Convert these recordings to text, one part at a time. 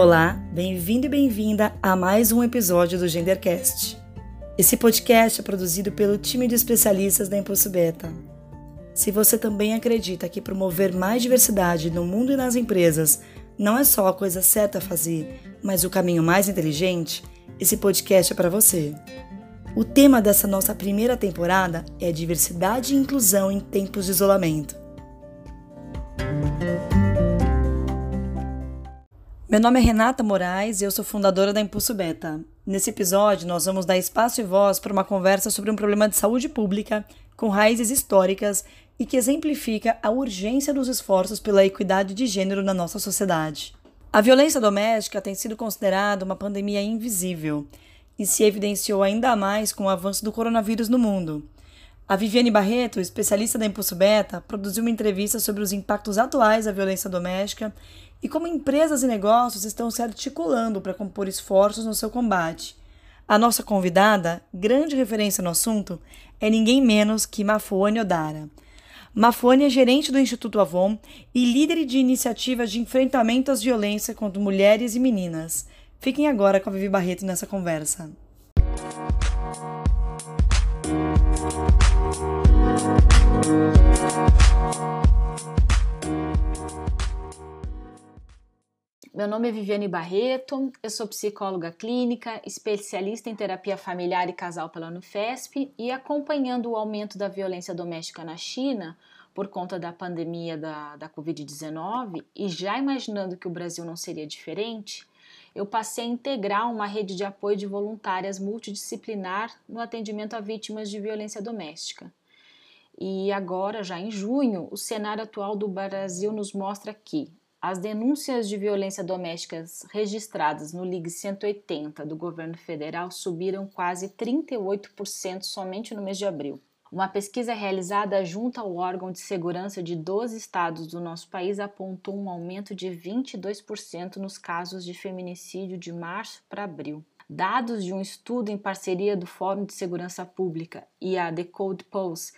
Olá, bem-vindo e bem-vinda a mais um episódio do Gendercast. Esse podcast é produzido pelo time de especialistas da Impulso Beta. Se você também acredita que promover mais diversidade no mundo e nas empresas não é só a coisa certa a fazer, mas o caminho mais inteligente, esse podcast é para você. O tema dessa nossa primeira temporada é diversidade e inclusão em tempos de isolamento. Meu nome é Renata Moraes e eu sou fundadora da Impulso Beta. Nesse episódio, nós vamos dar espaço e voz para uma conversa sobre um problema de saúde pública com raízes históricas e que exemplifica a urgência dos esforços pela equidade de gênero na nossa sociedade. A violência doméstica tem sido considerada uma pandemia invisível e se evidenciou ainda mais com o avanço do coronavírus no mundo. A Viviane Barreto, especialista da Impulso Beta, produziu uma entrevista sobre os impactos atuais da violência doméstica e como empresas e negócios estão se articulando para compor esforços no seu combate. A nossa convidada, grande referência no assunto, é ninguém menos que Mafone Odara. Mafone é gerente do Instituto Avon e líder de iniciativas de enfrentamento às violências contra mulheres e meninas. Fiquem agora com a Vivi Barreto nessa conversa. Meu nome é Viviane Barreto, eu sou psicóloga clínica, especialista em terapia familiar e casal pela Unifesp e acompanhando o aumento da violência doméstica na China por conta da pandemia da, da Covid-19 e já imaginando que o Brasil não seria diferente, eu passei a integrar uma rede de apoio de voluntárias multidisciplinar no atendimento a vítimas de violência doméstica. E agora, já em junho, o cenário atual do Brasil nos mostra que as denúncias de violência doméstica registradas no Ligue 180 do governo federal subiram quase 38% somente no mês de abril. Uma pesquisa realizada junto ao órgão de segurança de 12 estados do nosso país apontou um aumento de 22% nos casos de feminicídio de março para abril. Dados de um estudo em parceria do Fórum de Segurança Pública e a Decode Pulse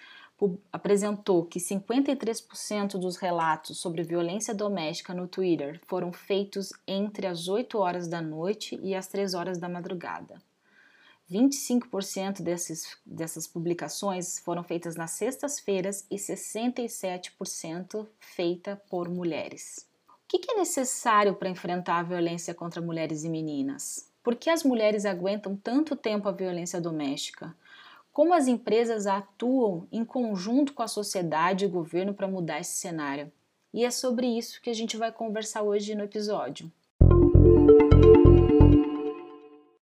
apresentou que 53% dos relatos sobre violência doméstica no Twitter foram feitos entre as 8 horas da noite e as 3 horas da madrugada. 25% desses, dessas publicações foram feitas nas sextas-feiras e 67% feita por mulheres. O que é necessário para enfrentar a violência contra mulheres e meninas? Por que as mulheres aguentam tanto tempo a violência doméstica? Como as empresas atuam em conjunto com a sociedade e o governo para mudar esse cenário? E é sobre isso que a gente vai conversar hoje no episódio.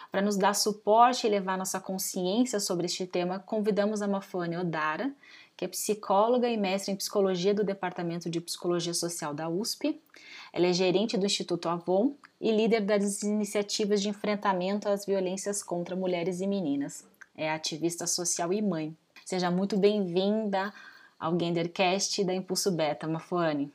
Para nos dar suporte e levar nossa consciência sobre este tema, convidamos a Mafane Odara, que é psicóloga e mestre em psicologia do Departamento de Psicologia Social da USP. Ela é gerente do Instituto Avon e líder das iniciativas de enfrentamento às violências contra mulheres e meninas é ativista social e mãe. Seja muito bem-vinda ao Gendercast da Impulso Beta, Mafuane.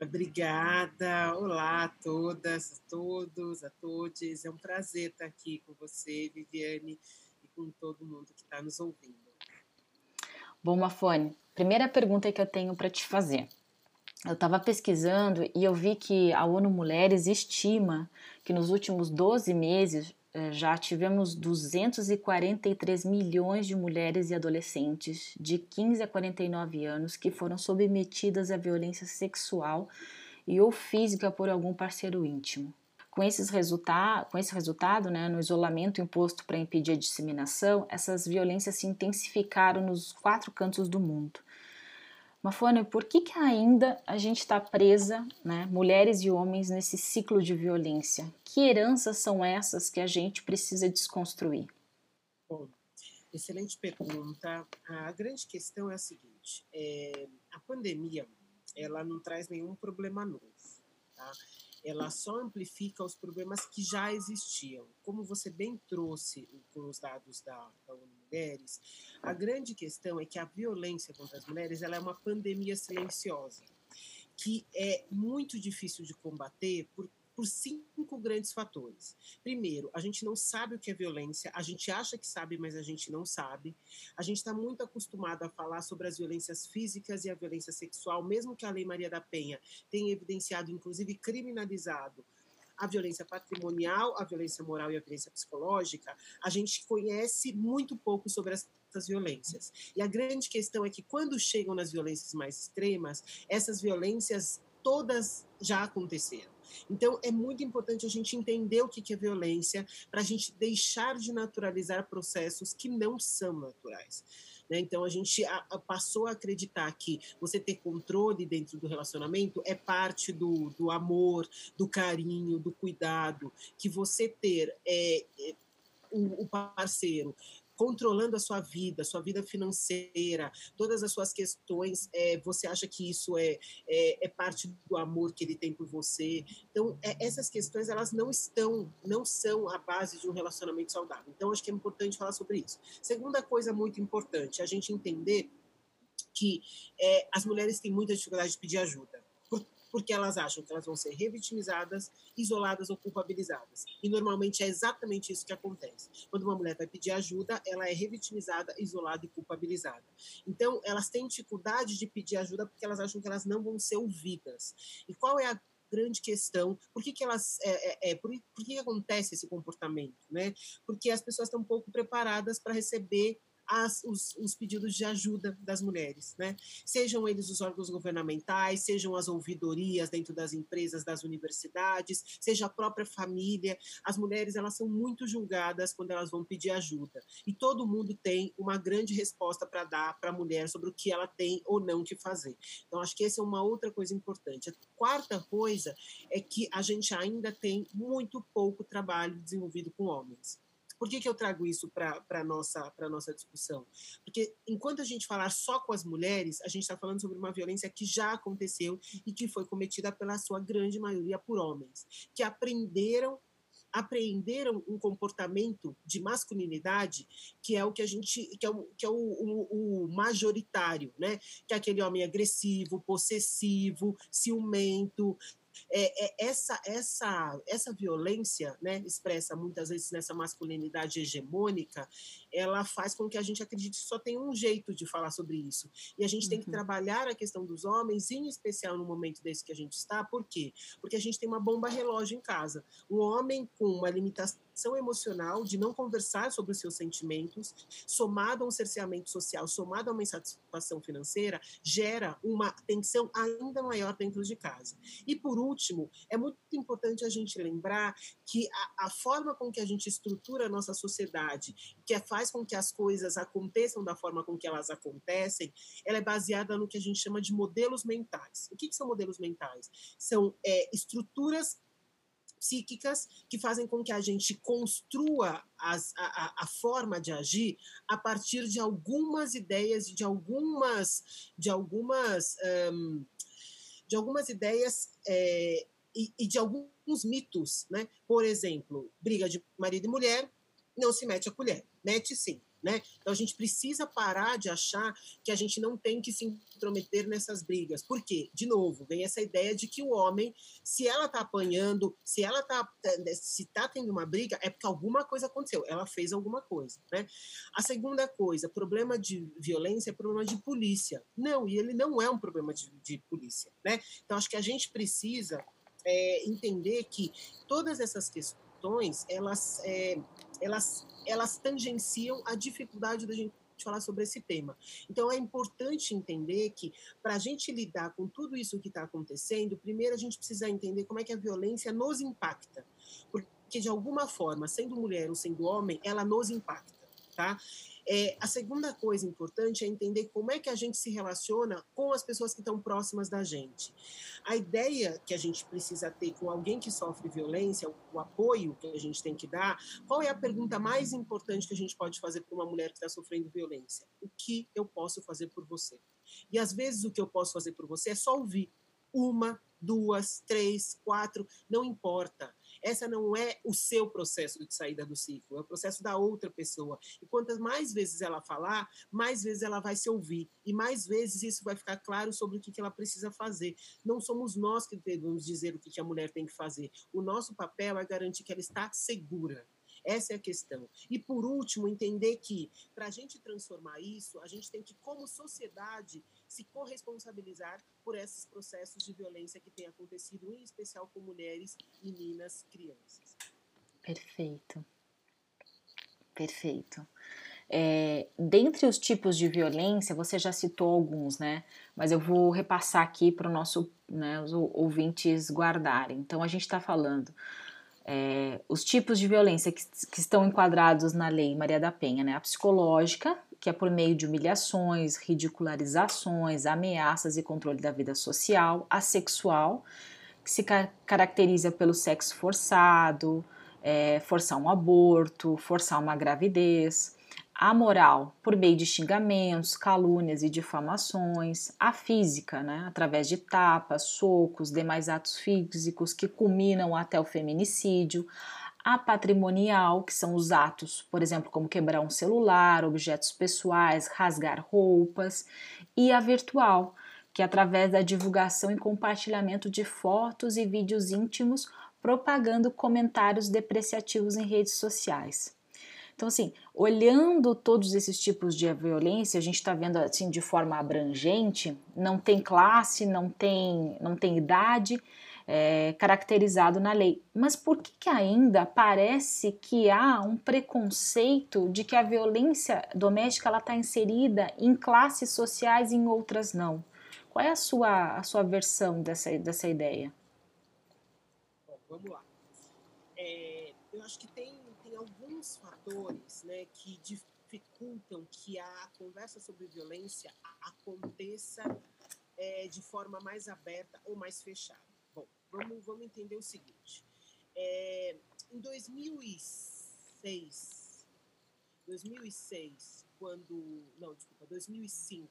Obrigada, olá a todas, a todos, a todos. É um prazer estar aqui com você, Viviane, e com todo mundo que está nos ouvindo. Bom, Mafone, primeira pergunta que eu tenho para te fazer. Eu estava pesquisando e eu vi que a ONU Mulheres estima que nos últimos 12 meses já tivemos 243 milhões de mulheres e adolescentes de 15 a 49 anos que foram submetidas à violência sexual e ou física por algum parceiro íntimo. Com, esses resulta com esse resultado, né, no isolamento imposto para impedir a disseminação, essas violências se intensificaram nos quatro cantos do mundo. Mafone, por que, que ainda a gente está presa, né, mulheres e homens, nesse ciclo de violência? Que heranças são essas que a gente precisa desconstruir? Bom, excelente pergunta. A grande questão é a seguinte: é, a pandemia ela não traz nenhum problema novo. Tá? Ela só amplifica os problemas que já existiam. Como você bem trouxe com os dados da, da ONU Mulheres, a grande questão é que a violência contra as mulheres ela é uma pandemia silenciosa, que é muito difícil de combater por cinco grandes fatores. Primeiro, a gente não sabe o que é violência, a gente acha que sabe, mas a gente não sabe. A gente está muito acostumado a falar sobre as violências físicas e a violência sexual, mesmo que a Lei Maria da Penha tenha evidenciado, inclusive criminalizado, a violência patrimonial, a violência moral e a violência psicológica, a gente conhece muito pouco sobre essas violências. E a grande questão é que quando chegam nas violências mais extremas, essas violências todas já aconteceram. Então, é muito importante a gente entender o que é violência, para a gente deixar de naturalizar processos que não são naturais. Né? Então, a gente a, a passou a acreditar que você ter controle dentro do relacionamento é parte do, do amor, do carinho, do cuidado, que você ter é, é, o, o parceiro controlando a sua vida, sua vida financeira, todas as suas questões, é, você acha que isso é, é, é, parte do amor que ele tem por você? Então, é, essas questões, elas não estão, não são a base de um relacionamento saudável. Então, acho que é importante falar sobre isso. Segunda coisa muito importante, a gente entender que é, as mulheres têm muita dificuldade de pedir ajuda porque elas acham que elas vão ser revitimizadas, isoladas ou culpabilizadas. E normalmente é exatamente isso que acontece. Quando uma mulher vai pedir ajuda, ela é revitimizada, isolada e culpabilizada. Então, elas têm dificuldade de pedir ajuda porque elas acham que elas não vão ser ouvidas. E qual é a grande questão. Por que, que elas. É, é, é por, por que, acontece esse comportamento? Né? Porque as pessoas estão pouco preparadas para receber as, os, os, pedidos de ajuda das mulheres, né? Sejam eles os órgãos governamentais, sejam as ouvidorias dentro das empresas, das universidades, seja a própria família. As mulheres elas são muito julgadas quando elas vão pedir ajuda e todo mundo tem uma grande resposta para dar para a mulher sobre o que ela tem ou não que fazer. Então acho que essa é uma outra coisa importante. A quarta coisa é que a gente ainda tem muito pouco trabalho desenvolvido com homens. Por que, que eu trago isso para a nossa, nossa discussão? Porque enquanto a gente falar só com as mulheres, a gente está falando sobre uma violência que já aconteceu e que foi cometida pela sua grande maioria por homens, que aprenderam apreenderam um comportamento de masculinidade que é o que a gente que é o, que é o, o, o majoritário, né? Que é aquele homem agressivo, possessivo, ciumento, é, é, essa, essa, essa violência, né, expressa muitas vezes nessa masculinidade hegemônica, ela faz com que a gente acredite que só tem um jeito de falar sobre isso. E a gente uhum. tem que uhum. trabalhar a questão dos homens, em especial no momento desse que a gente está, por quê? Porque a gente tem uma bomba relógio em casa. Um homem com uma limitação emocional, de não conversar sobre os seus sentimentos, somado a um cerceamento social, somado a uma insatisfação financeira, gera uma tensão ainda maior dentro de casa. E, por último, é muito importante a gente lembrar que a, a forma com que a gente estrutura a nossa sociedade, que faz com que as coisas aconteçam da forma com que elas acontecem, ela é baseada no que a gente chama de modelos mentais. O que, que são modelos mentais? São é, estruturas psíquicas que fazem com que a gente construa as, a, a, forma de agir a partir de algumas ideias, de algumas, de algumas, um, de algumas ideias é, e, e, de alguns mitos, né? Por exemplo, briga de marido e mulher, não se mete a colher, mete sim. Né? Então a gente precisa parar de achar que a gente não tem que se intrometer nessas brigas. Por quê? De novo, vem essa ideia de que o homem, se ela está apanhando, se ela está se tá tendo uma briga, é porque alguma coisa aconteceu, ela fez alguma coisa, né? A segunda coisa, problema de violência é problema de polícia. Não, e ele não é um problema de, de polícia, né? Então acho que a gente precisa é, entender que todas essas questões, elas, é, elas elas tangenciam a dificuldade da gente falar sobre esse tema. Então é importante entender que para a gente lidar com tudo isso que está acontecendo, primeiro a gente precisa entender como é que a violência nos impacta, porque de alguma forma, sendo mulher ou sendo homem, ela nos impacta, tá? É, a segunda coisa importante é entender como é que a gente se relaciona com as pessoas que estão próximas da gente. A ideia que a gente precisa ter com alguém que sofre violência, o apoio que a gente tem que dar, qual é a pergunta mais importante que a gente pode fazer para uma mulher que está sofrendo violência? O que eu posso fazer por você? E às vezes o que eu posso fazer por você é só ouvir uma, duas, três, quatro, não importa. Essa não é o seu processo de saída do ciclo, é o processo da outra pessoa. E quantas mais vezes ela falar, mais vezes ela vai se ouvir. E mais vezes isso vai ficar claro sobre o que ela precisa fazer. Não somos nós que devemos dizer o que a mulher tem que fazer. O nosso papel é garantir que ela está segura. Essa é a questão. E, por último, entender que, para a gente transformar isso, a gente tem que, como sociedade, se corresponsabilizar por esses processos de violência que têm acontecido, em especial com mulheres, meninas, crianças. Perfeito. Perfeito. É, dentre os tipos de violência, você já citou alguns, né? Mas eu vou repassar aqui para nosso, né, os ouvintes guardarem. Então, a gente está falando é, os tipos de violência que, que, estão enquadrados na Lei Maria da Penha, né? A psicológica, que é por meio de humilhações, ridicularizações, ameaças e controle da vida social. A sexual, que se car caracteriza pelo sexo forçado, é, forçar um aborto, forçar uma gravidez a moral por meio de xingamentos, calúnias e difamações, a física, né, através de tapas, socos, demais atos físicos que culminam até o feminicídio, a patrimonial, que são os atos, por exemplo, como quebrar um celular, objetos pessoais, rasgar roupas, e a virtual, que é através da divulgação e compartilhamento de fotos e vídeos íntimos propagando comentários depreciativos em redes sociais. Então, assim, olhando todos esses tipos de violência, a gente está vendo assim de forma abrangente, não tem classe, não tem, não tem idade é, caracterizado na lei. Mas por que, que ainda parece que há um preconceito de que a violência doméstica está inserida em classes sociais e em outras não? Qual é a sua, a sua versão dessa, dessa ideia? Bom, vamos lá. É, eu acho que tem alguns fatores né, que dificultam que a conversa sobre violência aconteça é, de forma mais aberta ou mais fechada. Vamos, vamos entender o seguinte. É, em 2006, 2006, quando, não, desculpa, 2005,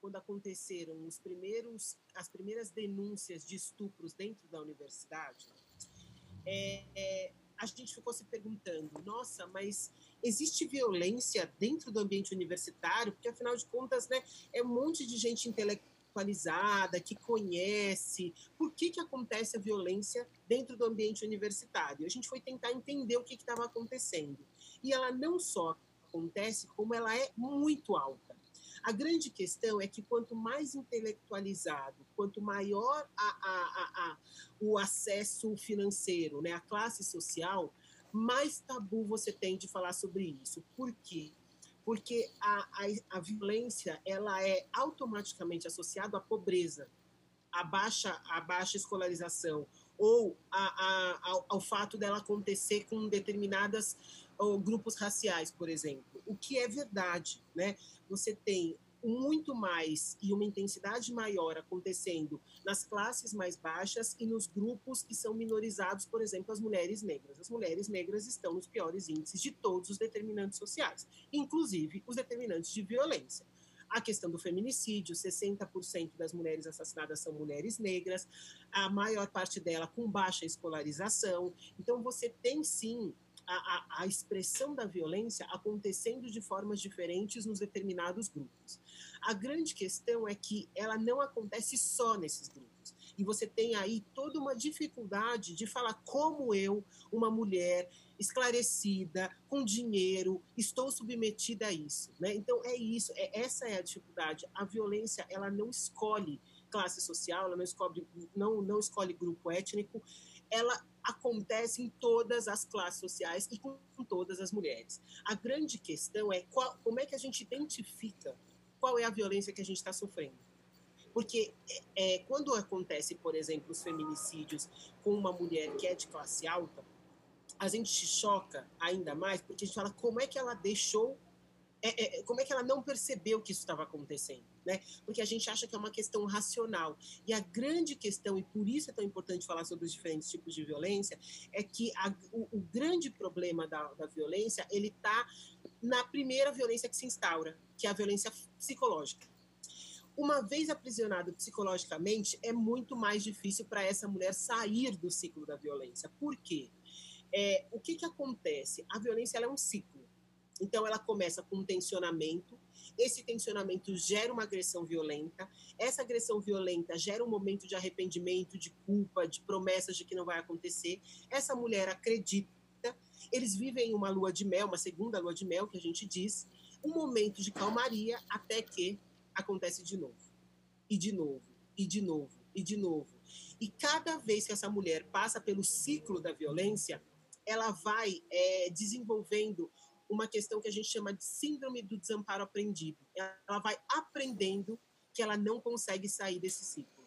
quando aconteceram os primeiros, as primeiras denúncias de estupros dentro da universidade, é, é, a gente ficou se perguntando: nossa, mas existe violência dentro do ambiente universitário? Porque, afinal de contas, né, é um monte de gente intelectualizada, que conhece. Por que, que acontece a violência dentro do ambiente universitário? A gente foi tentar entender o que estava acontecendo. E ela não só acontece, como ela é muito alta. A grande questão é que quanto mais intelectualizado, quanto maior a, a, a, o acesso financeiro, né, a classe social, mais tabu você tem de falar sobre isso. Por quê? Porque a, a, a violência ela é automaticamente associada à pobreza, à baixa, à baixa escolarização, ou a, a, ao, ao, fato dela acontecer com determinadas ou, grupos raciais, por exemplo, o que é verdade, né? Você tem muito mais e uma intensidade maior acontecendo nas classes mais baixas e nos grupos que são minorizados, por exemplo, as mulheres negras. As mulheres negras estão nos piores índices de todos os determinantes sociais, inclusive os determinantes de violência. A questão do feminicídio, 60% das mulheres assassinadas são mulheres negras, a maior parte dela com baixa escolarização. Então, você tem sim a, a, a, expressão da violência acontecendo de formas diferentes nos determinados grupos. A grande questão é que ela não acontece só nesses grupos. E você tem aí toda uma dificuldade de falar como eu, uma mulher esclarecida, com dinheiro, estou submetida a isso. Né? Então é isso, é, essa é a dificuldade. A violência ela não escolhe classe social, ela não escolhe, não, não escolhe grupo étnico, ela acontece em todas as classes sociais e com todas as mulheres. A grande questão é qual, como é que a gente identifica qual é a violência que a gente está sofrendo. Porque é, é, quando acontece, por exemplo, os feminicídios com uma mulher que é de classe alta, a gente se choca ainda mais porque a gente fala como é que ela deixou, é, é como é que ela não percebeu que isso estava acontecendo né? Porque a gente acha que é uma questão racional. E a grande questão, e por isso é tão importante falar sobre os diferentes tipos de violência, é que a, o, o, grande problema da, da violência, ele está na primeira violência que se instaura, que é a violência psicológica. Uma vez aprisionado psicologicamente, é muito mais difícil para essa mulher sair do ciclo da violência. Por quê? É, o que, que acontece? A violência é um ciclo. Então, ela começa com um tensionamento, esse tensionamento gera uma agressão violenta, essa agressão violenta gera um momento de arrependimento, de culpa, de promessas de que não vai acontecer. Essa mulher acredita, eles vivem uma lua de mel, uma segunda lua de mel, que a gente diz, um momento de calmaria até que acontece de novo. e de novo, e de novo, e de novo. E cada vez que essa mulher passa pelo ciclo da violência, ela vai é, desenvolvendo uma questão que a gente chama de síndrome do desamparo aprendido. Ela vai aprendendo que ela não consegue sair desse ciclo.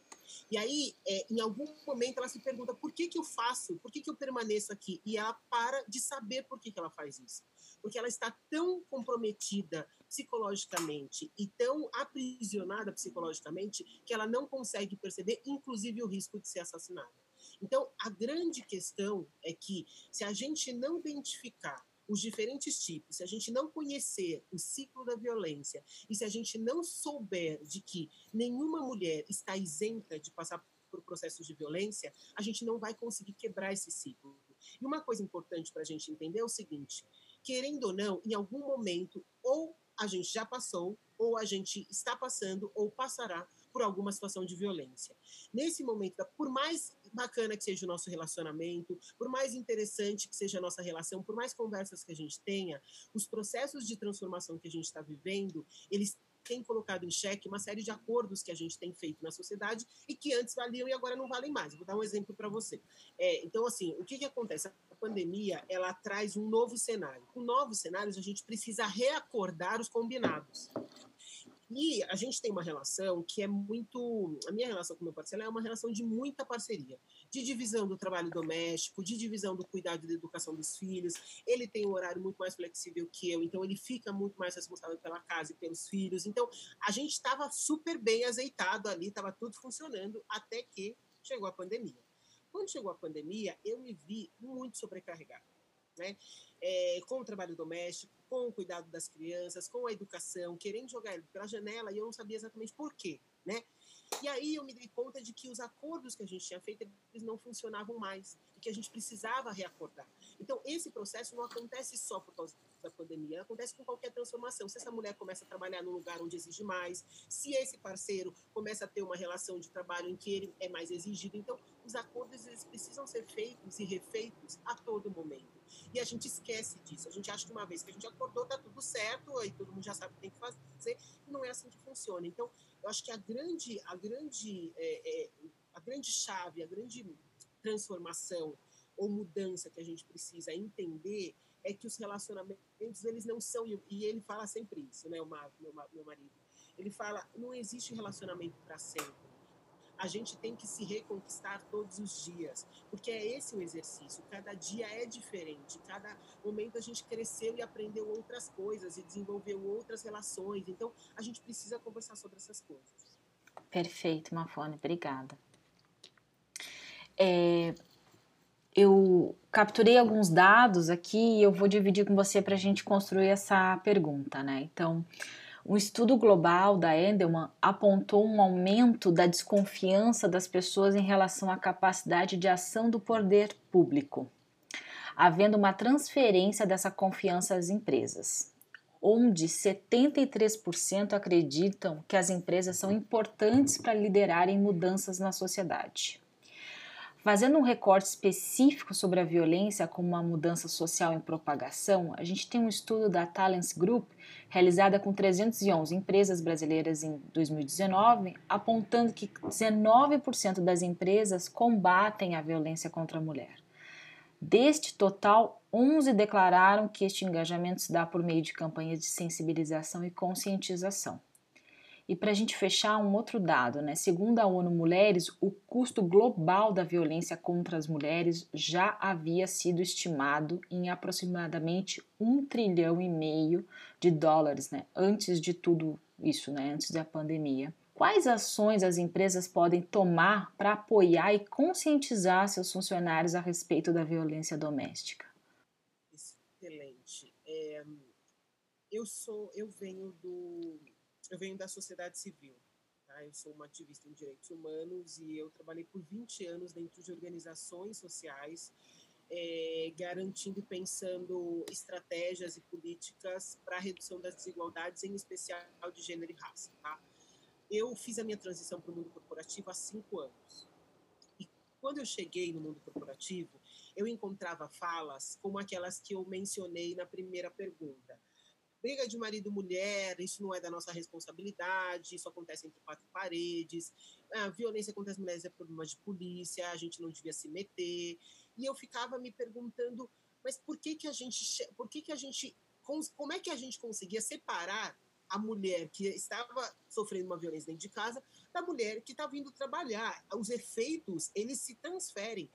E aí, é, em algum momento, ela se pergunta por que, que eu faço, por que, que eu permaneço aqui? E ela para de saber por que, que ela faz isso. Porque ela está tão comprometida psicologicamente e tão aprisionada psicologicamente que ela não consegue perceber, inclusive, o risco de ser assassinada. Então, a grande questão é que, se a gente não identificar os diferentes tipos, se a gente não conhecer o ciclo da violência e se a gente não souber de que nenhuma mulher está isenta de passar por processos de violência, a gente não vai conseguir quebrar esse ciclo. E uma coisa importante para a gente entender é o seguinte: querendo ou não, em algum momento, ou a gente já passou, ou a gente está passando, ou passará por alguma situação de violência. Nesse momento, por mais bacana que seja o nosso relacionamento, por mais interessante que seja a nossa relação, por mais conversas que a gente tenha, os processos de transformação que a gente está vivendo, eles têm colocado em xeque uma série de acordos que a gente tem feito na sociedade e que antes valiam e agora não valem mais. Vou dar um exemplo para você. É, então, assim, o que, que acontece? A pandemia, ela traz um novo cenário. Com novos cenários, a gente precisa reacordar os combinados. E a gente tem uma relação que é muito. A minha relação com meu parceiro é uma relação de muita parceria, de divisão do trabalho doméstico, de divisão do cuidado e da educação dos filhos. Ele tem um horário muito mais flexível que eu, então ele fica muito mais responsável pela casa e pelos filhos. Então a gente estava super bem azeitado ali, estava tudo funcionando, até que chegou a pandemia. Quando chegou a pandemia, eu me vi muito sobrecarregado. Né? É, com o trabalho doméstico, com o cuidado das crianças, com a educação, querendo jogar ele pela janela e eu não sabia exatamente por quê, né? E aí eu me dei conta de que os acordos que a gente tinha feito eles não funcionavam mais e que a gente precisava reacordar. Então esse processo não acontece só por causa da pandemia, acontece com qualquer transformação. Se essa mulher começa a trabalhar num lugar onde exige mais, se esse parceiro começa a ter uma relação de trabalho em que ele é mais exigido, então os acordos eles precisam ser feitos e refeitos a todo momento. E a gente esquece disso. A gente acha que uma vez que a gente acordou, tá tudo certo, aí todo mundo já sabe o que tem que fazer. Não é assim que funciona. Então, eu acho que a grande, a grande, é, é, a grande chave, a grande transformação ou mudança que a gente precisa entender é que os relacionamentos eles não são e ele fala sempre isso, né, o meu, meu marido. Ele fala, não existe relacionamento para sempre a gente tem que se reconquistar todos os dias, porque é esse o exercício. Cada dia é diferente, cada momento a gente cresceu e aprendeu outras coisas e desenvolveu outras relações. Então, a gente precisa conversar sobre essas coisas. Perfeito, Mafone, obrigada. É, eu capturei alguns dados aqui e eu vou dividir com você para a gente construir essa pergunta, né? Então, um estudo global da Endelman apontou um aumento da desconfiança das pessoas em relação à capacidade de ação do poder público, havendo uma transferência dessa confiança às empresas, onde 73% acreditam que as empresas são importantes para liderarem mudanças na sociedade. Fazendo um recorte específico sobre a violência como uma mudança social em propagação, a gente tem um estudo da Talents Group, realizada com 311 empresas brasileiras em 2019, apontando que 19% das empresas combatem a violência contra a mulher. Deste total, 11 declararam que este engajamento se dá por meio de campanhas de sensibilização e conscientização. E para a gente fechar, um outro dado, né? Segundo a ONU Mulheres, o custo global da violência contra as mulheres já havia sido estimado em aproximadamente um trilhão e meio de dólares, né? Antes de tudo isso, né? Antes da pandemia. Quais ações as empresas podem tomar para apoiar e conscientizar seus funcionários a respeito da violência doméstica? Excelente. É, eu sou, eu venho do eu venho da sociedade civil. Tá? Eu sou uma ativista em direitos humanos e eu trabalhei por 20 anos dentro de organizações sociais, é, garantindo e pensando estratégias e políticas para a redução das desigualdades, em especial de gênero e raça. Tá? Eu fiz a minha transição para o mundo corporativo há cinco anos. E quando eu cheguei no mundo corporativo, eu encontrava falas como aquelas que eu mencionei na primeira pergunta briga de marido e mulher, isso não é da nossa responsabilidade, isso acontece entre quatro paredes, a violência contra as mulheres é problema de polícia, a gente não devia se meter. E eu ficava me perguntando, mas por que que a gente, por que que a gente, como é que a gente conseguia separar a mulher que estava sofrendo uma violência dentro de casa da mulher que está vindo trabalhar. Os efeitos, eles se transferem.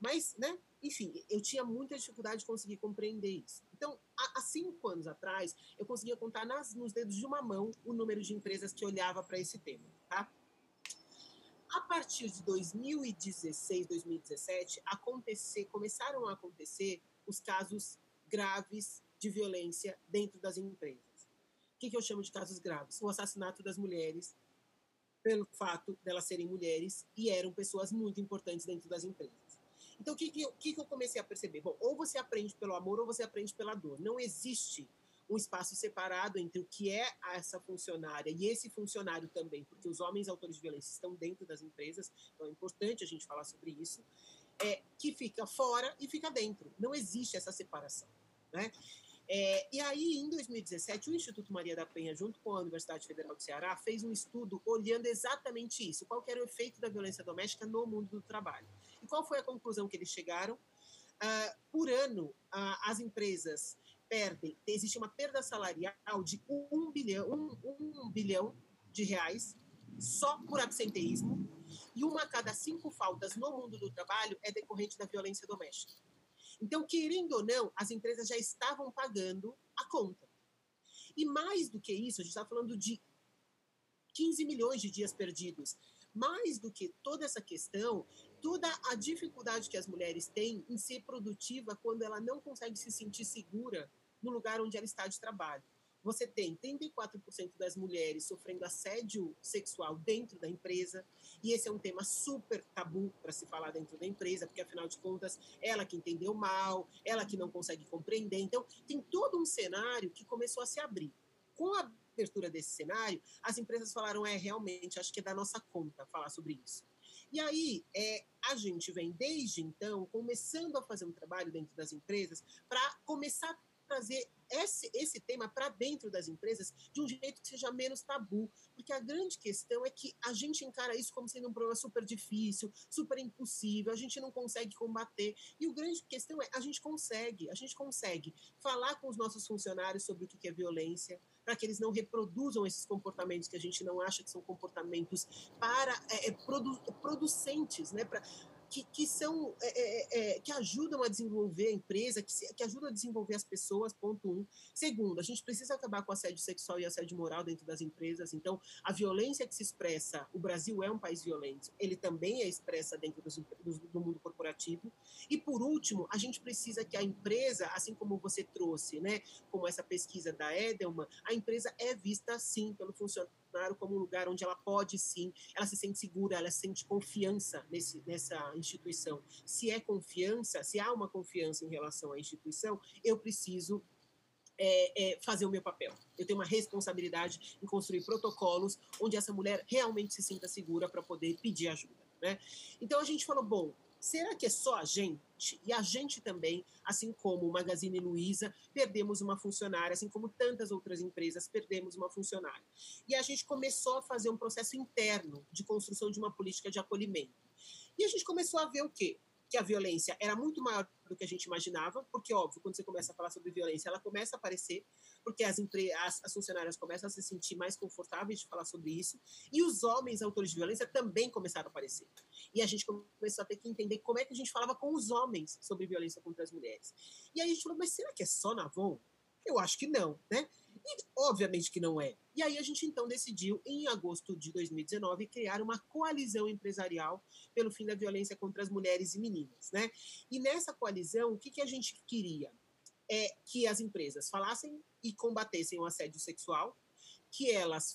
Mas, né, enfim, eu tinha muita dificuldade de conseguir compreender isso. Então, há, há cinco anos atrás, eu conseguia contar nas, nos dedos de uma mão o número de empresas que olhava para esse tema, tá? A partir de 2016, 2017, acontecer, começaram a acontecer os casos graves de violência dentro das empresas que, que eu chamo de casos graves? O assassinato das mulheres, pelo fato delas serem mulheres e eram pessoas muito importantes dentro das empresas. Então, o que, que, que, eu comecei a perceber? Bom, ou você aprende pelo amor ou você aprende pela dor. Não existe um espaço separado entre o que é essa funcionária e esse funcionário também, porque os homens autores de violência estão dentro das empresas, então é importante a gente falar sobre isso, é, que fica fora e fica dentro. Não existe essa separação. Né? É, e aí, em 2017, o Instituto Maria da Penha, junto com a Universidade Federal do Ceará, fez um estudo olhando exatamente isso, qual era o efeito da violência doméstica no mundo do trabalho. E qual foi a conclusão que eles chegaram? Uh, por ano, uh, as empresas perdem, existe uma perda salarial de um bilhão, um, um bilhão de reais só por absenteísmo, e uma a cada cinco faltas no mundo do trabalho é decorrente da violência doméstica. Então, querendo ou não, as empresas já estavam pagando a conta. E mais do que isso, a gente está falando de 15 milhões de dias perdidos. Mais do que toda essa questão, toda a dificuldade que as mulheres têm em ser produtiva quando ela não consegue se sentir segura no lugar onde ela está de trabalho você tem 34% das mulheres sofrendo assédio sexual dentro da empresa, e esse é um tema super tabu para se falar dentro da empresa, porque afinal de contas, ela que entendeu mal, ela que não consegue compreender. Então, tem todo um cenário que começou a se abrir. Com a abertura desse cenário, as empresas falaram: é, realmente, acho que é da nossa conta falar sobre isso. E aí, é, a gente vem desde então começando a fazer um trabalho dentro das empresas para começar a trazer esse, esse tema para dentro das empresas de um jeito que seja menos tabu, porque a grande questão é que a gente encara isso como sendo um problema super difícil, super impossível, a gente não consegue combater. E o grande questão é a gente consegue, a gente consegue falar com os nossos funcionários sobre o que é violência, para que eles não reproduzam esses comportamentos que a gente não acha que são comportamentos para é, é produ, producentes, né? Pra, que, que são é, é, é, que ajudam a desenvolver a empresa, que, que ajudam a desenvolver as pessoas, ponto um. Segundo, a gente precisa acabar com assédio sexual e assédio moral dentro das empresas. Então, a violência que se expressa, o Brasil é um país violento, ele também é expressa dentro dos, do, do mundo corporativo. E por último, a gente precisa que a empresa, assim como você trouxe, né, como essa pesquisa da Edelman, a empresa é vista sim pelo funcionário Bolsonaro como um lugar onde ela pode sim, ela se sente segura, ela sente confiança nesse, nessa instituição. Se é confiança, se há uma confiança em relação à instituição, eu preciso é, é, fazer o meu papel. Eu tenho uma responsabilidade em construir protocolos onde essa mulher realmente se sinta segura para poder pedir ajuda. Né? Então a gente falou, bom, será que é só a gente? E a gente também, assim como o Magazine Luiza, perdemos uma funcionária, assim como tantas outras empresas, perdemos uma funcionária. E a gente começou a fazer um processo interno de construção de uma política de acolhimento. E a gente começou a ver o quê? que a violência era muito maior do que a gente imaginava, porque, óbvio, quando você começa a falar sobre violência, ela começa a aparecer, porque as, as, as funcionárias começam a se sentir mais confortáveis de falar sobre isso, e os homens autores de violência também começaram a aparecer. E a gente começou a ter que entender como é que a gente falava com os homens sobre violência contra as mulheres. E aí a gente falou, mas será que é só na Avon? Eu acho que não, né? E obviamente que não é. E aí a gente então decidiu, em agosto de 2019, criar uma coalizão empresarial pelo fim da violência contra as mulheres e meninas, né? E nessa coalizão, o que, que a gente queria? É que as empresas falassem e combatessem o assédio sexual, que elas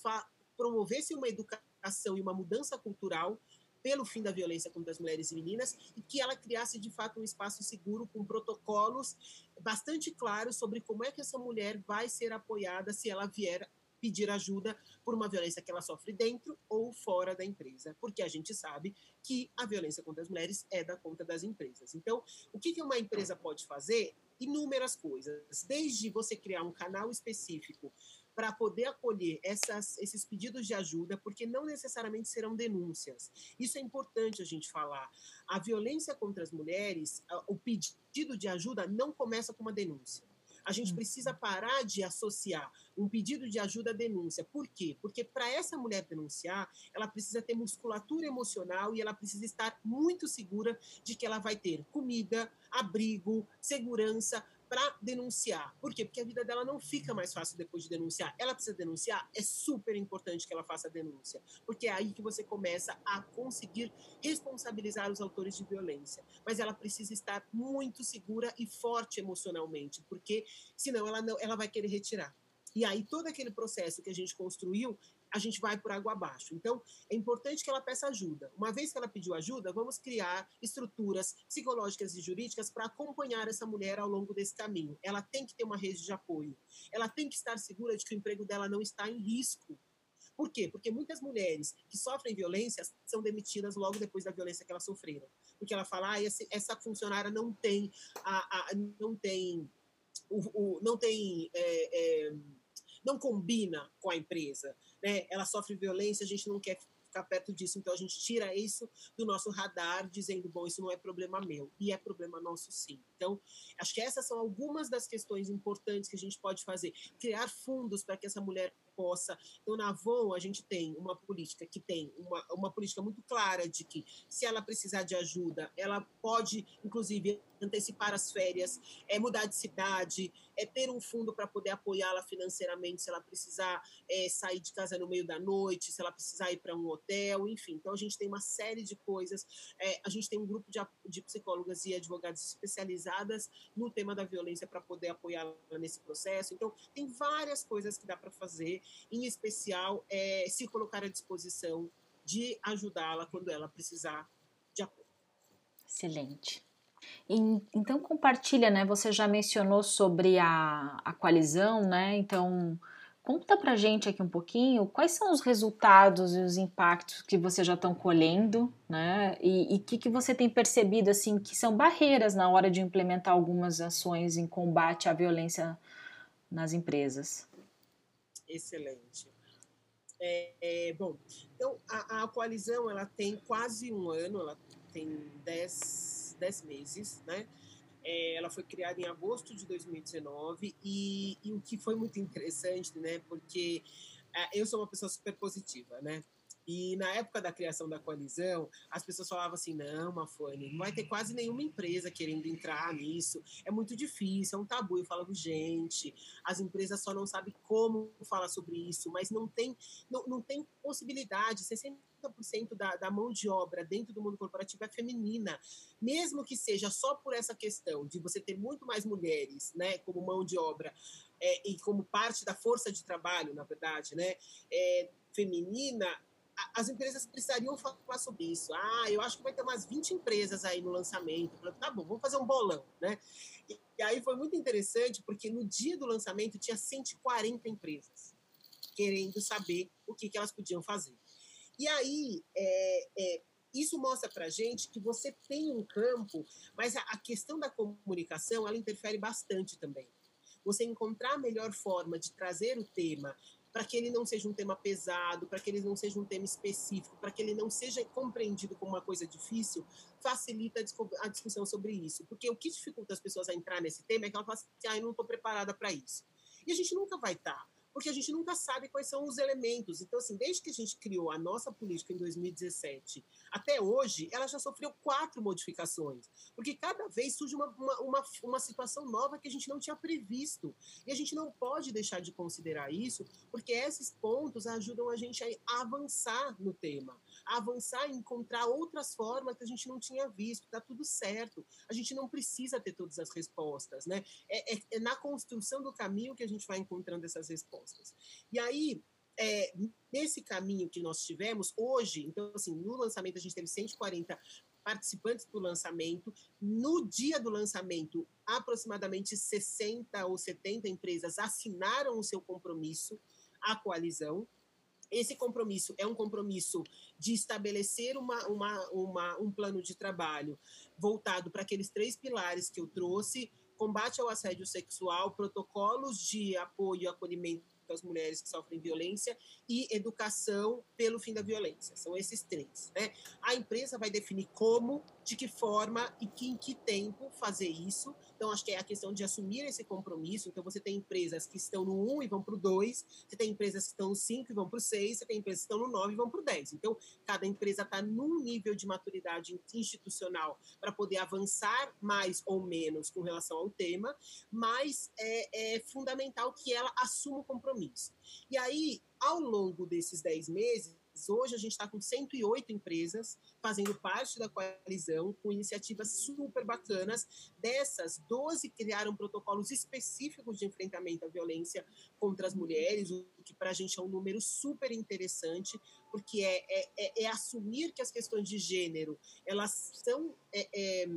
promovessem uma educação e uma mudança cultural pelo fim da violência contra as mulheres e meninas e que ela criasse de fato um espaço seguro com protocolos bastante claros sobre como é que essa mulher vai ser apoiada se ela vier pedir ajuda por uma violência que ela sofre dentro ou fora da empresa, porque a gente sabe que a violência contra as mulheres é da conta das empresas. Então, o que, uma empresa pode fazer? Inúmeras coisas, desde você criar um canal específico para poder acolher essas, esses pedidos de ajuda, porque não necessariamente serão denúncias. Isso é importante a gente falar. A violência contra as mulheres, o pedido de ajuda não começa com uma denúncia. A gente precisa parar de associar um pedido de ajuda à denúncia. Por quê? Porque para essa mulher denunciar, ela precisa ter musculatura emocional e ela precisa estar muito segura de que ela vai ter comida, abrigo, segurança para denunciar. Por quê? Porque a vida dela não fica mais fácil depois de denunciar. Ela precisa denunciar, é super importante que ela faça a denúncia, porque é aí que você começa a conseguir responsabilizar os autores de violência. Mas ela precisa estar muito segura e forte emocionalmente, porque senão ela não, ela vai querer retirar. E aí todo aquele processo que a gente construiu, a gente vai por água abaixo. Então, é importante que ela peça ajuda. Uma vez que ela pediu ajuda, vamos criar estruturas psicológicas e jurídicas para acompanhar essa mulher ao longo desse caminho. Ela tem que ter uma rede de apoio. Ela tem que estar segura de que o emprego dela não está em risco. Por quê? Porque muitas mulheres que sofrem violência são demitidas logo depois da violência que elas sofreram. Porque ela fala, ah, essa funcionária não tem, a, a não tem, o, o não tem, é, é, não combina com a empresa né, ela sofre violência, a gente não quer ficar perto disso, então a gente tira isso do nosso radar, dizendo, bom, isso não é problema meu, e é problema nosso sim. Então, acho que essas são algumas das questões importantes que a gente pode fazer. Criar fundos para que essa mulher possa. Então, na Avon, a gente tem uma política que tem uma, uma política muito clara de que, se ela precisar de ajuda, ela pode, inclusive, antecipar as férias, é mudar de cidade, é ter um fundo para poder apoiá-la financeiramente se ela precisar é, sair de casa no meio da noite, se ela precisar ir para um hotel, enfim. Então, a gente tem uma série de coisas. É, a gente tem um grupo de, de psicólogas e advogados especializadas no tema da violência para poder apoiá-la nesse processo. Então, tem várias coisas que dá para fazer, em especial, é, se colocar à disposição de ajudá-la quando ela precisar de apoio. Excelente. Então compartilha, né? Você já mencionou sobre a, a coalizão, né? Então conta pra gente aqui um pouquinho quais são os resultados e os impactos que vocês já estão colhendo, né? E o que, que você tem percebido assim que são barreiras na hora de implementar algumas ações em combate à violência nas empresas. Excelente. É, é, bom, então a, a coalizão ela tem quase um ano, ela tem 10 10 meses, né? É, ela foi criada em agosto de 2019 e, e o que foi muito interessante, né? Porque é, eu sou uma pessoa super positiva, né? E na época da criação da coalizão, as pessoas falavam assim: não, Mafone, não vai ter quase nenhuma empresa querendo entrar nisso, é muito difícil, é um tabu. Eu falo, gente, as empresas só não sabem como falar sobre isso, mas não tem, não, não tem possibilidade. 60% da, da mão de obra dentro do mundo corporativo é feminina, mesmo que seja só por essa questão de você ter muito mais mulheres, né, como mão de obra é, e como parte da força de trabalho, na verdade, né, é, feminina, as empresas precisariam falar sobre isso. Ah, eu acho que vai ter umas 20 empresas aí no lançamento. Tá bom, vamos fazer um bolão, né? E, e, aí foi muito interessante, porque no dia do lançamento tinha 140 empresas querendo saber o que, que elas podiam fazer. E aí, é, é, isso mostra para gente que você tem um campo, mas a, a questão da comunicação, ela interfere bastante também. Você encontrar a melhor forma de trazer o tema para que ele não seja um tema pesado, para que ele não seja um tema específico, para que ele não seja compreendido como uma coisa difícil, facilita a discussão sobre isso. Porque o que dificulta as pessoas a entrar nesse tema é que elas falam assim, ah, eu não estou preparada para isso. E a gente nunca vai estar. Tá porque a gente nunca sabe quais são os elementos. Então, assim, desde que a gente criou a nossa política em 2017 até hoje, ela já sofreu quatro modificações, porque cada vez surge uma, uma, uma, uma situação nova que a gente não tinha previsto. E a gente não pode deixar de considerar isso, porque esses pontos ajudam a gente a avançar no tema, avançar e encontrar outras formas que a gente não tinha visto. Está tudo certo. A gente não precisa ter todas as respostas, né? É, é, é na construção do caminho que a gente vai encontrando essas respostas. E aí, é, nesse caminho que nós tivemos, hoje, então, assim, no lançamento a gente teve 140 participantes do lançamento. No dia do lançamento, aproximadamente 60 ou 70 empresas assinaram o seu compromisso a coalizão. Esse compromisso é um compromisso de estabelecer uma, uma, uma, um plano de trabalho voltado para aqueles três pilares que eu trouxe: combate ao assédio sexual, protocolos de apoio e acolhimento às mulheres que sofrem violência e educação pelo fim da violência. São esses três. Né? A empresa vai definir como, de que forma e que, em que tempo fazer isso. Então, acho que é a questão de assumir esse compromisso. Então, você tem empresas que estão no 1 e vão para o 2, você tem empresas que estão no 5 e vão para o 6, você tem empresas que estão no 9 e vão para o 10. Então, cada empresa está num nível de maturidade institucional para poder avançar mais ou menos com relação ao tema, mas é, é fundamental que ela assuma o compromisso. E aí, ao longo desses 10 meses, Hoje a gente está com 108 empresas fazendo parte da coalizão, com iniciativas super bacanas. Dessas, 12 criaram protocolos específicos de enfrentamento à violência contra as mulheres, o que para a gente é um número super interessante, porque é, é, é, é, assumir que as questões de gênero elas são, é, é,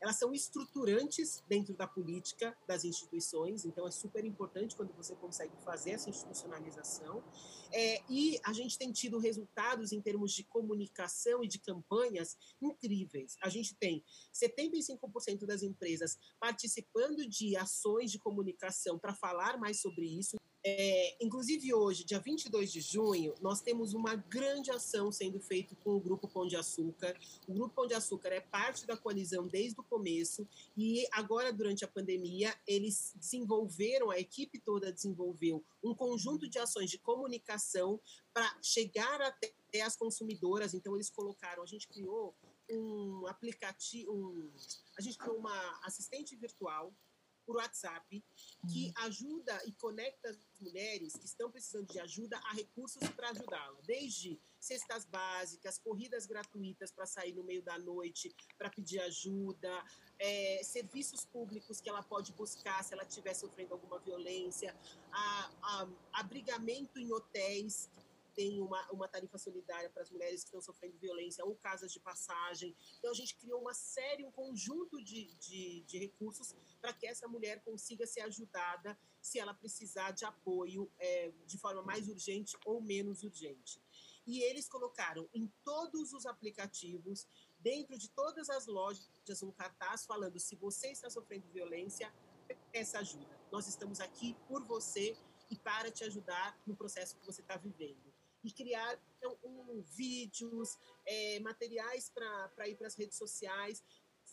elas são estruturantes dentro da política das instituições, então é super importante quando você consegue fazer essa institucionalização. É, e a gente tem tido resultados em termos de comunicação e de campanhas incríveis. A gente tem 75% das empresas participando de ações de comunicação para falar mais sobre isso. É, inclusive hoje, dia 22 de junho, nós temos uma grande ação sendo feita com o Grupo Pão de Açúcar. O Grupo Pão de Açúcar é parte da coalizão desde o começo e agora, durante a pandemia, eles desenvolveram, a equipe toda desenvolveu um conjunto de ações de comunicação para chegar até as consumidoras. Então, eles colocaram, a gente criou um aplicativo, um, a gente criou uma assistente virtual por WhatsApp, que uhum. ajuda e conecta as mulheres que estão precisando de ajuda a recursos para ajudá-la, desde cestas básicas, corridas gratuitas para sair no meio da noite para pedir ajuda, é, serviços públicos que ela pode buscar se ela estiver sofrendo alguma violência, a, a, abrigamento em hotéis tem uma, uma tarifa solidária para as mulheres que estão sofrendo violência ou casas de passagem. Então, a gente criou uma série, um conjunto de, de, de recursos para que essa mulher consiga ser ajudada se ela precisar de apoio é, de forma mais urgente ou menos urgente. E eles colocaram em todos os aplicativos, dentro de todas as lojas, um cartaz falando: se você está sofrendo violência, peça ajuda. Nós estamos aqui por você e para te ajudar no processo que você está vivendo e criaram um, vídeos, é, materiais para ir para as redes sociais,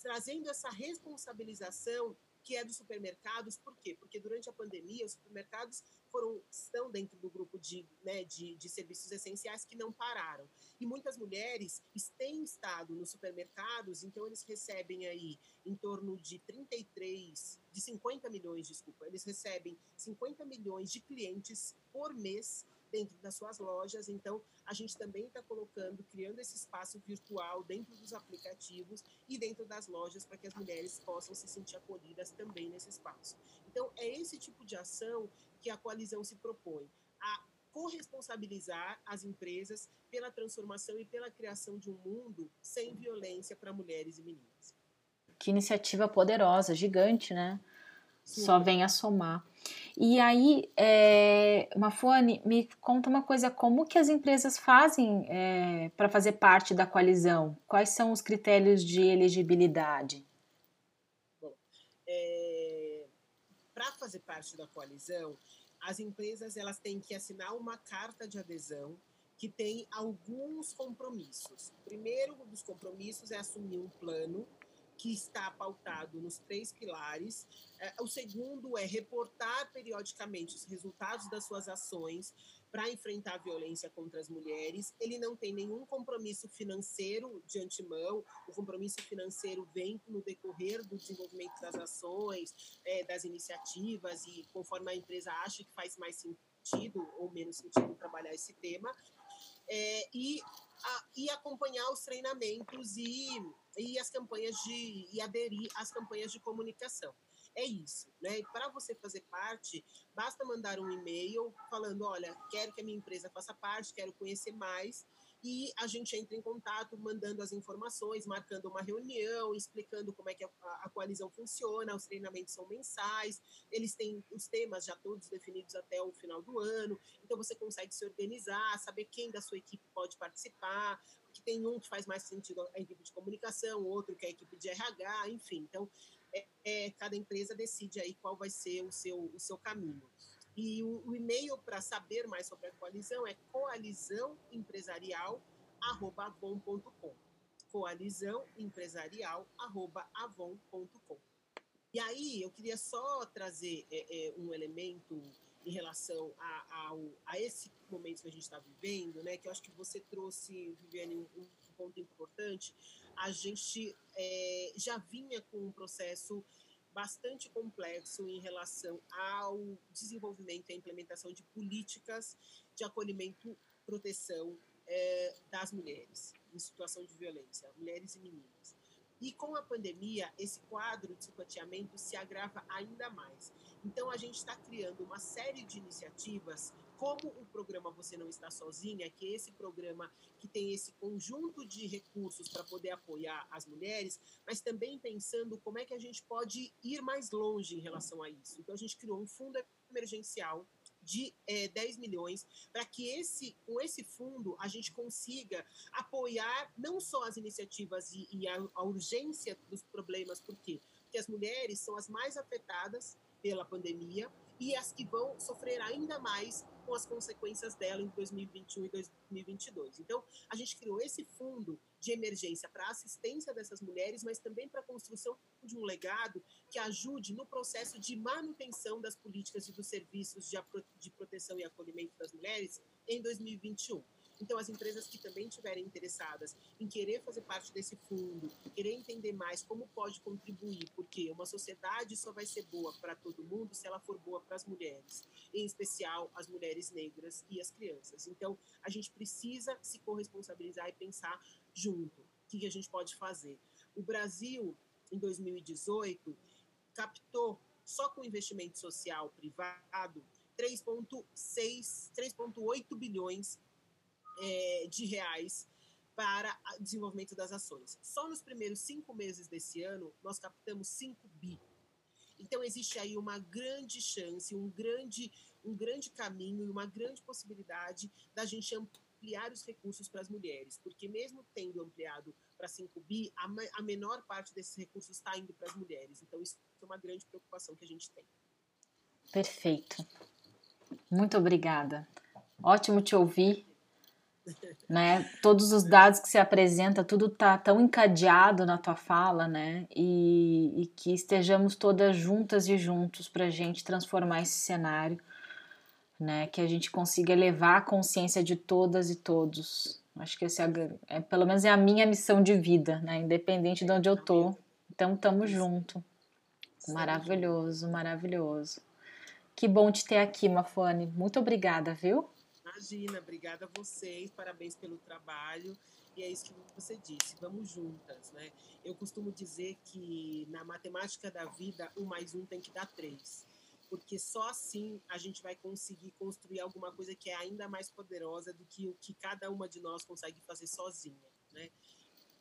trazendo essa responsabilização que é dos supermercados. Por quê? Porque durante a pandemia, os supermercados foram, estão dentro do grupo de, né, de, de serviços essenciais que não pararam. E muitas mulheres têm estado nos supermercados, então eles recebem aí em torno de 33, de 50 milhões, desculpa, eles recebem 50 milhões de clientes por mês dentro das suas lojas. Então, a gente também está colocando, criando esse espaço virtual dentro dos aplicativos e dentro das lojas para que as mulheres possam se sentir acolhidas também nesse espaço. Então, é esse tipo de ação que a coalizão se propõe. A corresponsabilizar as empresas pela transformação e pela criação de um mundo sem violência para mulheres e meninas. Que iniciativa poderosa, gigante, né? Sim. Só vem a somar. E aí, é, Mafone, me conta uma coisa, como que as empresas fazem é, para fazer parte da coalizão? Quais são os critérios de elegibilidade? Bom, é, para fazer parte da coalizão, as empresas elas têm que assinar uma carta de adesão que tem alguns compromissos. O primeiro dos compromissos é assumir um plano que está pautado nos três pilares. É, o segundo é reportar periodicamente os resultados das suas ações para enfrentar a violência contra as mulheres. Ele não tem nenhum compromisso financeiro de antemão, o compromisso financeiro vem no decorrer do desenvolvimento das ações, é, das iniciativas e conforme a empresa acha que faz mais sentido ou menos sentido trabalhar esse tema. É, e, a, e acompanhar os treinamentos e e as campanhas de e aderir às campanhas de comunicação. É isso, né? Para você fazer parte, basta mandar um e-mail falando, olha, quero que a minha empresa faça parte, quero conhecer mais. E a gente entra em contato, mandando as informações, marcando uma reunião, explicando como é que a, a, coalizão funciona, os treinamentos são mensais, eles têm os temas já todos definidos até o final do ano, então você consegue se organizar, saber quem da sua equipe pode participar, porque tem um que faz mais sentido a equipe de comunicação, outro que é a equipe de RH, enfim, então é, é, cada empresa decide aí qual vai ser o seu, o seu caminho. E o, o e-mail para saber mais sobre a coalizão é coalizãoempresarial.avon.com. Coalizãoempresarial.avon.com. E aí, eu queria só trazer é, é, um elemento em relação a, a, a, esse momento que a gente está vivendo, né? Que eu acho que você trouxe, Viviane, um, ponto importante. A gente é, já vinha com um processo bastante complexo em relação ao desenvolvimento e implementação de políticas de acolhimento, proteção é, das mulheres em situação de violência, mulheres e meninas. E com a pandemia, esse quadro de sucateamento se agrava ainda mais. Então, a gente está criando uma série de iniciativas como o programa Você Não Está Sozinha, que é esse programa que tem esse conjunto de recursos para poder apoiar as mulheres, mas também pensando como é que a gente pode ir mais longe em relação a isso. Então, a gente criou um fundo emergencial de é, 10 milhões para que esse com esse fundo a gente consiga apoiar não só as iniciativas e, e a, a, urgência dos problemas, por quê? Porque as mulheres são as mais afetadas pela pandemia e as que vão sofrer ainda mais com as consequências dela em 2021 e 2022. Então, a gente criou esse fundo de emergência para assistência dessas mulheres, mas também para a construção de um legado que ajude no processo de manutenção das políticas e dos serviços de proteção e acolhimento das mulheres em 2021. Então, as empresas que também estiverem interessadas em querer fazer parte desse fundo, querer entender mais como pode contribuir, porque uma sociedade só vai ser boa para todo mundo se ela for boa para as mulheres, em especial as mulheres negras e as crianças. Então, a gente precisa se corresponsabilizar e pensar junto. O que a gente pode fazer? O Brasil, em 2018, captou, só com investimento social privado, 3,6, 3,8 bilhões é, de reais para o desenvolvimento das ações. Só nos primeiros cinco meses desse ano, nós captamos 5 bi. Então, existe aí uma grande chance, um grande, um grande caminho e uma grande possibilidade da gente ampliar os recursos para as mulheres, porque mesmo tendo ampliado para 5 bi, a, a menor parte desses recursos está indo para as mulheres. Então, isso é uma grande preocupação que a gente tem. Perfeito. Muito obrigada. Ótimo te ouvir né? Todos os dados que se apresenta, tudo tá tão encadeado na tua fala, né? E, e que estejamos todas juntas e juntos para a gente transformar esse cenário, né? Que a gente consiga elevar a consciência de todas e todos. Acho que esse é, é pelo menos é a minha missão de vida, né? Independente de onde eu tô. Então, tamo junto. Maravilhoso, maravilhoso. Que bom te ter aqui, Mafone. Muito obrigada, viu? Imagina, obrigada a vocês, parabéns pelo trabalho. E é isso que você disse, vamos juntas, né? Eu costumo dizer que na matemática da vida, um mais um tem que dar três. Porque só assim a gente vai conseguir construir alguma coisa que é ainda mais poderosa do que o que cada uma de nós consegue fazer sozinha, né?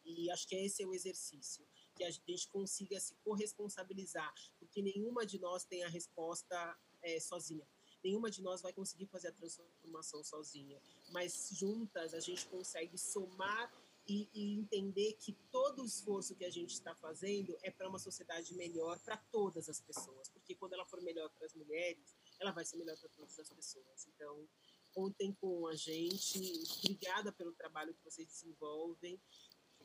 E acho que esse é o exercício, que a gente consiga se corresponsabilizar, porque nenhuma de nós tem a resposta é, sozinha nenhuma de nós vai conseguir fazer a transformação sozinha, mas juntas a gente consegue somar e, e entender que todo o esforço que a gente está fazendo é para uma sociedade melhor para todas as pessoas, porque quando ela for melhor para as mulheres, ela vai ser melhor para todas as pessoas. Então, contem com a gente, obrigada pelo trabalho que vocês desenvolvem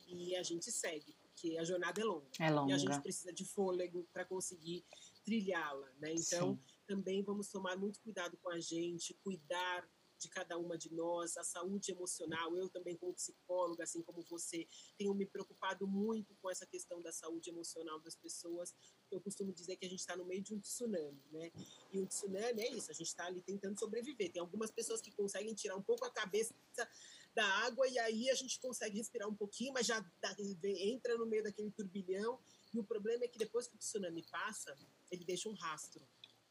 e a gente segue, porque a jornada é longa. É longa. E a gente precisa de fôlego para conseguir trilhá-la, né? Então, Sim também vamos tomar muito cuidado com a gente, cuidar de cada uma de nós, a saúde emocional. Eu também, como psicóloga, assim como você, tenho me preocupado muito com essa questão da saúde emocional das pessoas. Eu costumo dizer que a gente está no meio de um tsunami, né? E um tsunami é isso, a gente está ali tentando sobreviver. Tem algumas pessoas que conseguem tirar um pouco a cabeça da água e aí a gente consegue respirar um pouquinho, mas já entra no meio daquele turbilhão. E o problema é que depois que o tsunami passa, ele deixa um rastro.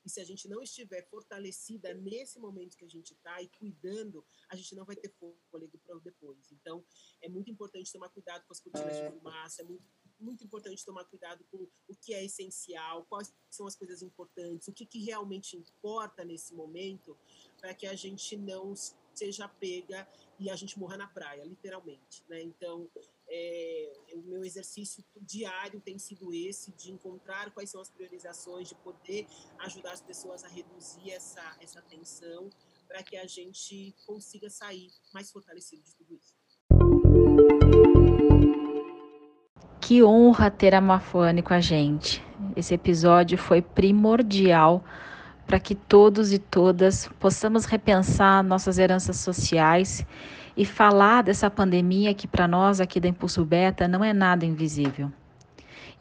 E se a gente não estiver fortalecida nesse momento que a gente está e cuidando, a gente não vai ter fôlego para depois. Então, é muito importante tomar cuidado com as cortinas de fumaça, é muito, muito importante tomar cuidado com o que é essencial, quais são as coisas importantes, o que, que realmente importa nesse momento, para que a gente não seja pega e a gente morra na praia, literalmente. Né? Então, é, o meu exercício diário tem sido esse, de encontrar quais são as priorizações, de poder ajudar as pessoas a reduzir essa, essa tensão, para que a gente consiga sair mais fortalecido de tudo isso. Que honra ter a Mafane com a gente. Esse episódio foi primordial para que todos e todas possamos repensar nossas heranças sociais e falar dessa pandemia que para nós aqui da Impulso Beta não é nada invisível.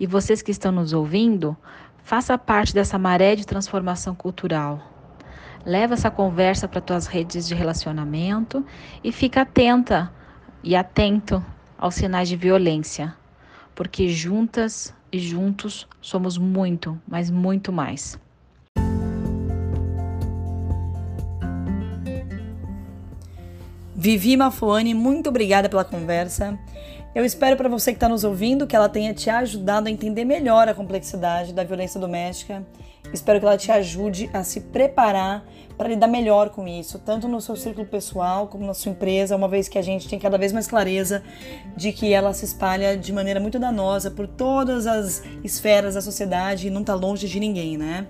E vocês que estão nos ouvindo, faça parte dessa maré de transformação cultural. Leva essa conversa para tuas redes de relacionamento e fica atenta e atento aos sinais de violência, porque juntas e juntos somos muito, mas muito mais. Vivi Mafuane, muito obrigada pela conversa. Eu espero para você que está nos ouvindo que ela tenha te ajudado a entender melhor a complexidade da violência doméstica. Espero que ela te ajude a se preparar para lidar melhor com isso, tanto no seu círculo pessoal como na sua empresa, uma vez que a gente tem cada vez mais clareza de que ela se espalha de maneira muito danosa por todas as esferas da sociedade e não está longe de ninguém, né?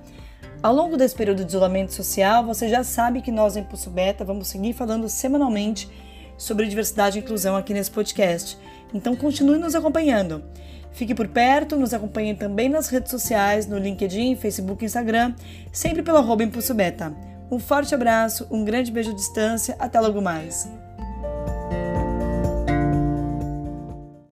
Ao longo desse período de isolamento social, você já sabe que nós, em Impulso Beta, vamos seguir falando semanalmente sobre diversidade e inclusão aqui nesse podcast. Então continue nos acompanhando. Fique por perto, nos acompanhe também nas redes sociais, no LinkedIn, Facebook Instagram, sempre pelo arroba Impulso Beta. Um forte abraço, um grande beijo à distância, até logo mais.